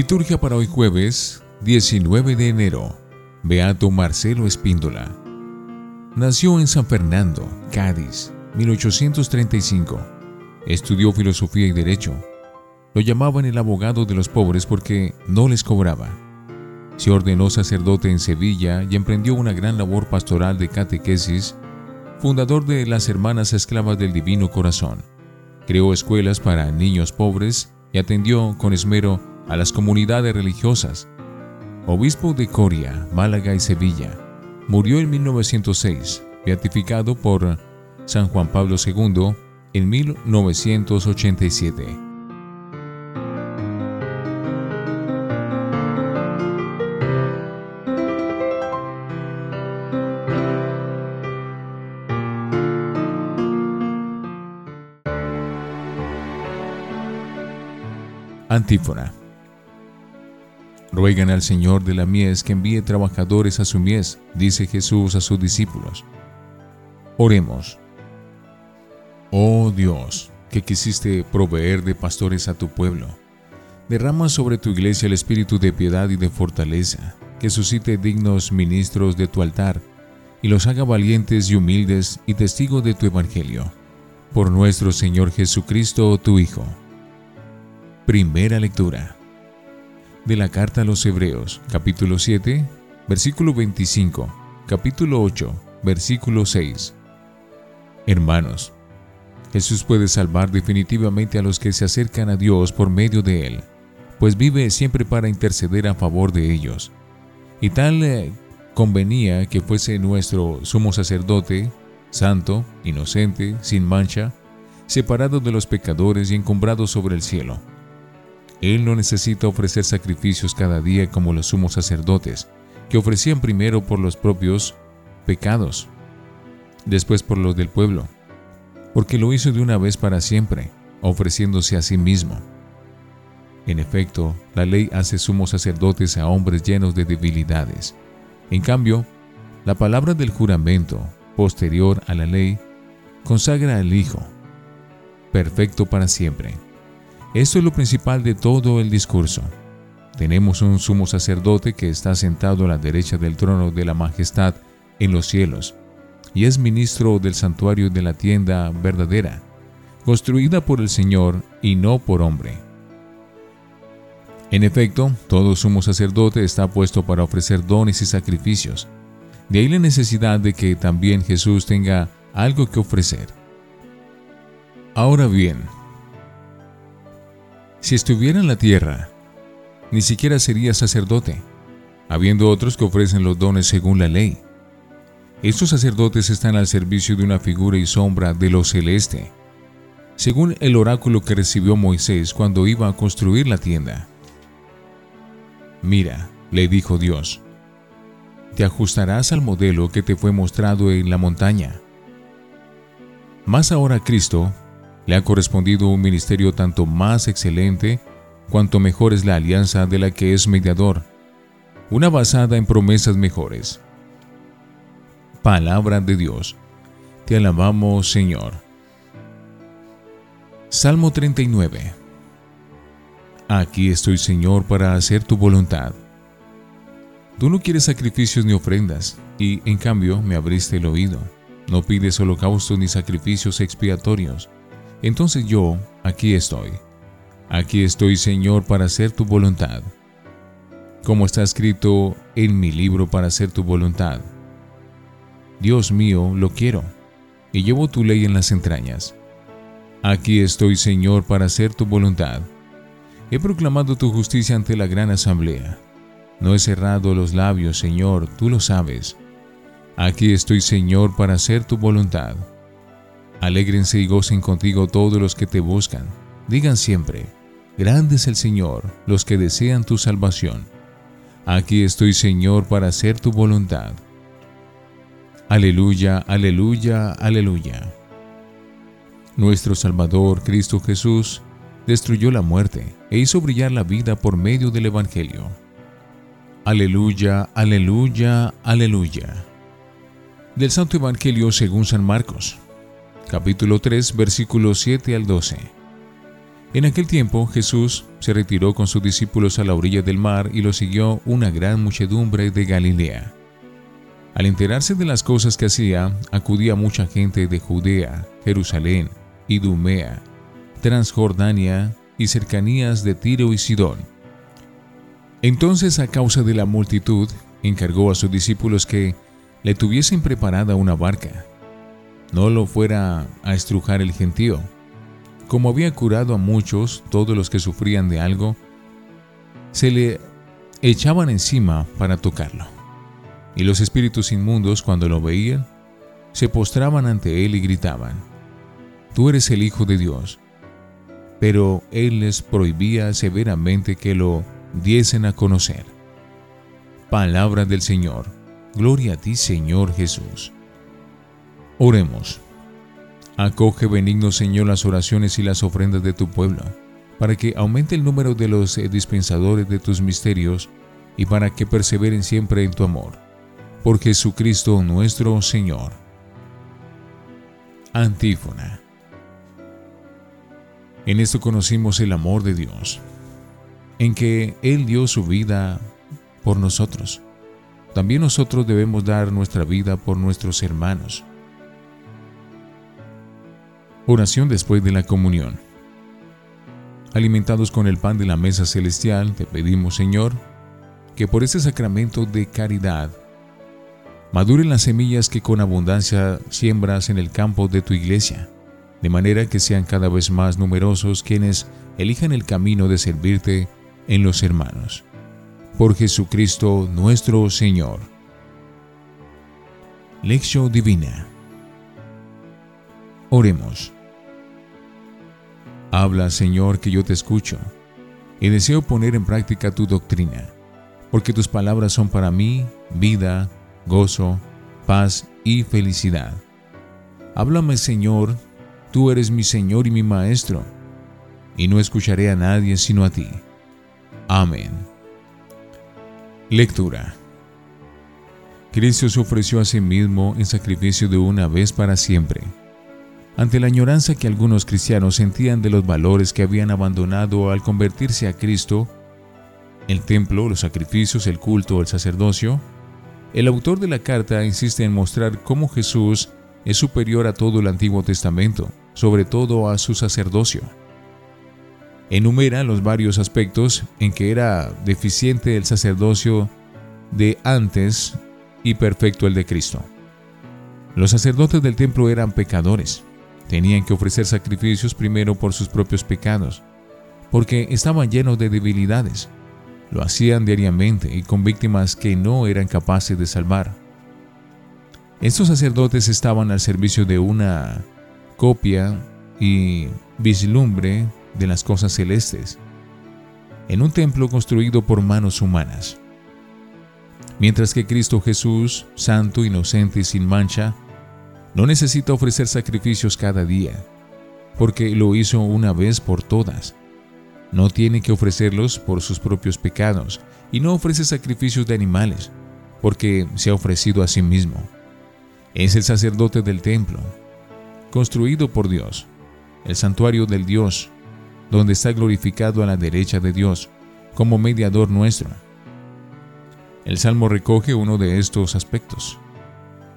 Liturgia para hoy jueves 19 de enero. Beato Marcelo Espíndola. Nació en San Fernando, Cádiz, 1835. Estudió filosofía y derecho. Lo llamaban el abogado de los pobres porque no les cobraba. Se ordenó sacerdote en Sevilla y emprendió una gran labor pastoral de catequesis, fundador de las Hermanas Esclavas del Divino Corazón. Creó escuelas para niños pobres y atendió con esmero a las comunidades religiosas. Obispo de Coria, Málaga y Sevilla, murió en 1906, beatificado por San Juan Pablo II en 1987. Antífona. Ruegan al Señor de la mies que envíe trabajadores a su mies, dice Jesús a sus discípulos. Oremos. Oh Dios, que quisiste proveer de pastores a tu pueblo, derrama sobre tu iglesia el espíritu de piedad y de fortaleza, que suscite dignos ministros de tu altar, y los haga valientes y humildes y testigos de tu evangelio. Por nuestro Señor Jesucristo, tu Hijo Primera lectura de la carta a los Hebreos, capítulo 7, versículo 25, capítulo 8, versículo 6. Hermanos, Jesús puede salvar definitivamente a los que se acercan a Dios por medio de Él, pues vive siempre para interceder a favor de ellos. Y tal eh, convenía que fuese nuestro sumo sacerdote, santo, inocente, sin mancha, separado de los pecadores y encumbrado sobre el cielo él no necesita ofrecer sacrificios cada día como los sumos sacerdotes, que ofrecían primero por los propios pecados, después por los del pueblo, porque lo hizo de una vez para siempre, ofreciéndose a sí mismo. En efecto, la ley hace sumos sacerdotes a hombres llenos de debilidades. En cambio, la palabra del juramento, posterior a la ley, consagra al Hijo, perfecto para siempre esto es lo principal de todo el discurso. Tenemos un sumo sacerdote que está sentado a la derecha del trono de la majestad en los cielos, y es ministro del santuario de la tienda verdadera, construida por el Señor y no por hombre. En efecto, todo sumo sacerdote está puesto para ofrecer dones y sacrificios. De ahí la necesidad de que también Jesús tenga algo que ofrecer. Ahora bien, si estuviera en la tierra, ni siquiera sería sacerdote, habiendo otros que ofrecen los dones según la ley. Estos sacerdotes están al servicio de una figura y sombra de lo celeste, según el oráculo que recibió Moisés cuando iba a construir la tienda. Mira, le dijo Dios, te ajustarás al modelo que te fue mostrado en la montaña. Más ahora Cristo, le ha correspondido un ministerio tanto más excelente cuanto mejor es la alianza de la que es mediador, una basada en promesas mejores. Palabra de Dios. Te alabamos, Señor. Salmo 39. Aquí estoy, Señor, para hacer tu voluntad. Tú no quieres sacrificios ni ofrendas, y en cambio me abriste el oído. No pides holocaustos ni sacrificios expiatorios. Entonces yo, aquí estoy. Aquí estoy, Señor, para hacer tu voluntad. Como está escrito en mi libro para hacer tu voluntad. Dios mío, lo quiero, y llevo tu ley en las entrañas. Aquí estoy, Señor, para hacer tu voluntad. He proclamado tu justicia ante la gran asamblea. No he cerrado los labios, Señor, tú lo sabes. Aquí estoy, Señor, para hacer tu voluntad. Alégrense y gocen contigo todos los que te buscan. Digan siempre, grande es el Señor, los que desean tu salvación. Aquí estoy, Señor, para hacer tu voluntad. Aleluya, aleluya, aleluya. Nuestro Salvador, Cristo Jesús, destruyó la muerte e hizo brillar la vida por medio del Evangelio. Aleluya, aleluya, aleluya. Del Santo Evangelio según San Marcos capítulo 3, versículos 7 al 12. En aquel tiempo Jesús se retiró con sus discípulos a la orilla del mar y lo siguió una gran muchedumbre de Galilea. Al enterarse de las cosas que hacía, acudía mucha gente de Judea, Jerusalén, Idumea, Transjordania y cercanías de Tiro y Sidón. Entonces, a causa de la multitud, encargó a sus discípulos que le tuviesen preparada una barca, no lo fuera a estrujar el gentío. Como había curado a muchos, todos los que sufrían de algo, se le echaban encima para tocarlo. Y los espíritus inmundos, cuando lo veían, se postraban ante él y gritaban, Tú eres el Hijo de Dios. Pero él les prohibía severamente que lo diesen a conocer. Palabra del Señor. Gloria a ti, Señor Jesús. Oremos. Acoge, benigno Señor, las oraciones y las ofrendas de tu pueblo, para que aumente el número de los dispensadores de tus misterios y para que perseveren siempre en tu amor. Por Jesucristo nuestro Señor. Antífona. En esto conocimos el amor de Dios, en que Él dio su vida por nosotros. También nosotros debemos dar nuestra vida por nuestros hermanos. Oración después de la comunión. Alimentados con el pan de la mesa celestial, te pedimos, Señor, que por este sacramento de caridad maduren las semillas que con abundancia siembras en el campo de tu iglesia, de manera que sean cada vez más numerosos quienes elijan el camino de servirte en los hermanos. Por Jesucristo nuestro Señor. Lección Divina. Oremos. Habla, Señor, que yo te escucho, y deseo poner en práctica tu doctrina, porque tus palabras son para mí vida, gozo, paz y felicidad. Háblame, Señor, tú eres mi Señor y mi Maestro, y no escucharé a nadie sino a ti. Amén. Lectura. Cristo se ofreció a sí mismo en sacrificio de una vez para siempre ante la añoranza que algunos cristianos sentían de los valores que habían abandonado al convertirse a Cristo, el templo, los sacrificios, el culto, el sacerdocio, el autor de la carta insiste en mostrar cómo Jesús es superior a todo el Antiguo Testamento, sobre todo a su sacerdocio. Enumera los varios aspectos en que era deficiente el sacerdocio de antes y perfecto el de Cristo. Los sacerdotes del templo eran pecadores, Tenían que ofrecer sacrificios primero por sus propios pecados, porque estaban llenos de debilidades. Lo hacían diariamente y con víctimas que no eran capaces de salvar. Estos sacerdotes estaban al servicio de una copia y vislumbre de las cosas celestes, en un templo construido por manos humanas. Mientras que Cristo Jesús, santo, inocente y sin mancha, no necesita ofrecer sacrificios cada día, porque lo hizo una vez por todas. No tiene que ofrecerlos por sus propios pecados y no ofrece sacrificios de animales, porque se ha ofrecido a sí mismo. Es el sacerdote del templo, construido por Dios, el santuario del Dios, donde está glorificado a la derecha de Dios, como mediador nuestro. El Salmo recoge uno de estos aspectos.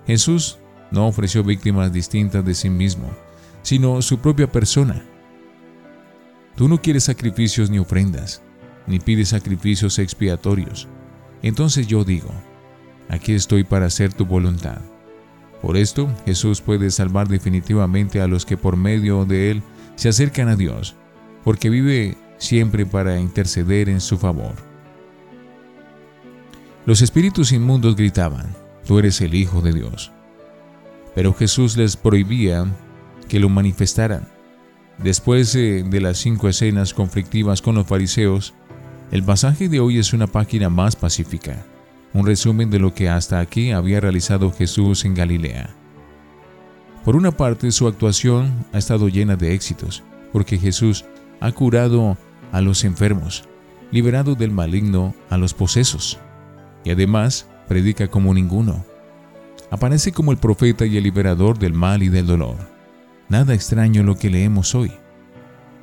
Jesús no ofreció víctimas distintas de sí mismo, sino su propia persona. Tú no quieres sacrificios ni ofrendas, ni pides sacrificios expiatorios. Entonces yo digo, aquí estoy para hacer tu voluntad. Por esto Jesús puede salvar definitivamente a los que por medio de Él se acercan a Dios, porque vive siempre para interceder en su favor. Los espíritus inmundos gritaban, Tú eres el Hijo de Dios. Pero Jesús les prohibía que lo manifestaran. Después de las cinco escenas conflictivas con los fariseos, el pasaje de hoy es una página más pacífica, un resumen de lo que hasta aquí había realizado Jesús en Galilea. Por una parte, su actuación ha estado llena de éxitos, porque Jesús ha curado a los enfermos, liberado del maligno a los posesos, y además predica como ninguno aparece como el profeta y el liberador del mal y del dolor. Nada extraño lo que leemos hoy.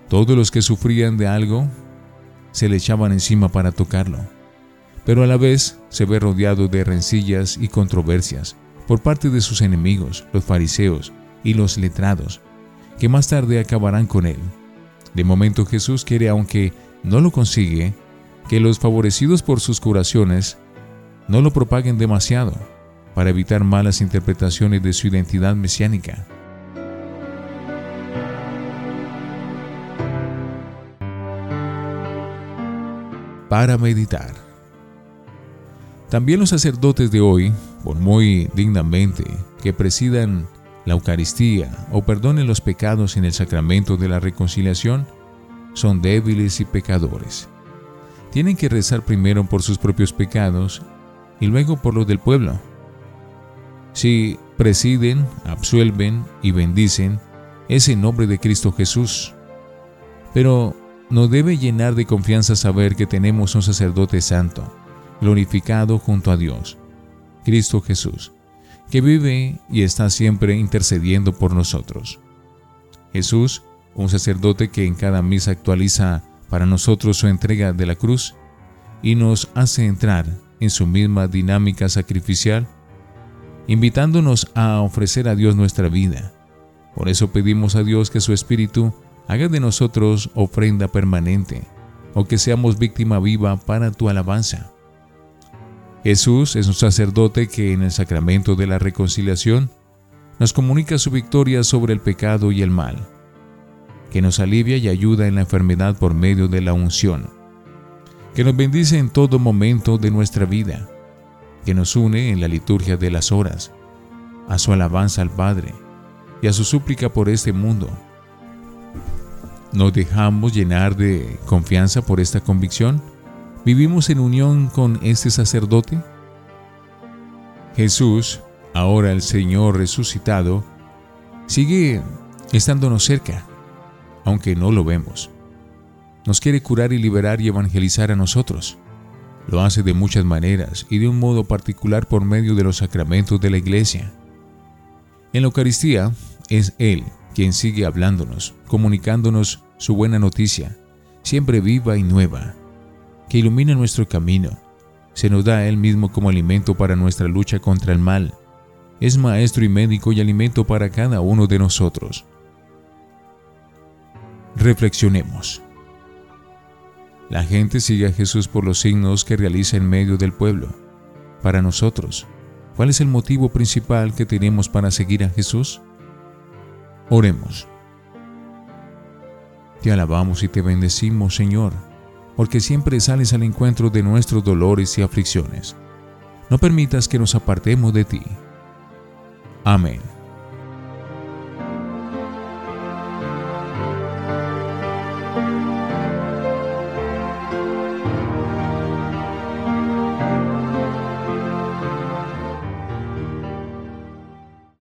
Todos los que sufrían de algo se le echaban encima para tocarlo, pero a la vez se ve rodeado de rencillas y controversias por parte de sus enemigos, los fariseos y los letrados, que más tarde acabarán con él. De momento Jesús quiere, aunque no lo consigue, que los favorecidos por sus curaciones no lo propaguen demasiado para evitar malas interpretaciones de su identidad mesiánica. Para meditar. También los sacerdotes de hoy, por muy dignamente que presidan la Eucaristía o perdonen los pecados en el sacramento de la reconciliación, son débiles y pecadores tienen que rezar primero por sus propios pecados y luego por los del pueblo. Si presiden, absuelven y bendicen, es en nombre de Cristo Jesús. Pero nos debe llenar de confianza saber que tenemos un sacerdote santo, glorificado junto a Dios, Cristo Jesús, que vive y está siempre intercediendo por nosotros. Jesús, un sacerdote que en cada misa actualiza para nosotros su entrega de la cruz y nos hace entrar en su misma dinámica sacrificial, invitándonos a ofrecer a Dios nuestra vida. Por eso pedimos a Dios que su Espíritu haga de nosotros ofrenda permanente, o que seamos víctima viva para tu alabanza. Jesús es un sacerdote que en el sacramento de la reconciliación nos comunica su victoria sobre el pecado y el mal que nos alivia y ayuda en la enfermedad por medio de la unción, que nos bendice en todo momento de nuestra vida, que nos une en la liturgia de las horas, a su alabanza al Padre y a su súplica por este mundo. ¿Nos dejamos llenar de confianza por esta convicción? ¿Vivimos en unión con este sacerdote? Jesús, ahora el Señor resucitado, sigue estándonos cerca aunque no lo vemos. Nos quiere curar y liberar y evangelizar a nosotros. Lo hace de muchas maneras y de un modo particular por medio de los sacramentos de la iglesia. En la Eucaristía es Él quien sigue hablándonos, comunicándonos su buena noticia, siempre viva y nueva, que ilumina nuestro camino. Se nos da Él mismo como alimento para nuestra lucha contra el mal. Es maestro y médico y alimento para cada uno de nosotros. Reflexionemos. La gente sigue a Jesús por los signos que realiza en medio del pueblo. Para nosotros, ¿cuál es el motivo principal que tenemos para seguir a Jesús? Oremos. Te alabamos y te bendecimos, Señor, porque siempre sales al encuentro de nuestros dolores y aflicciones. No permitas que nos apartemos de ti. Amén.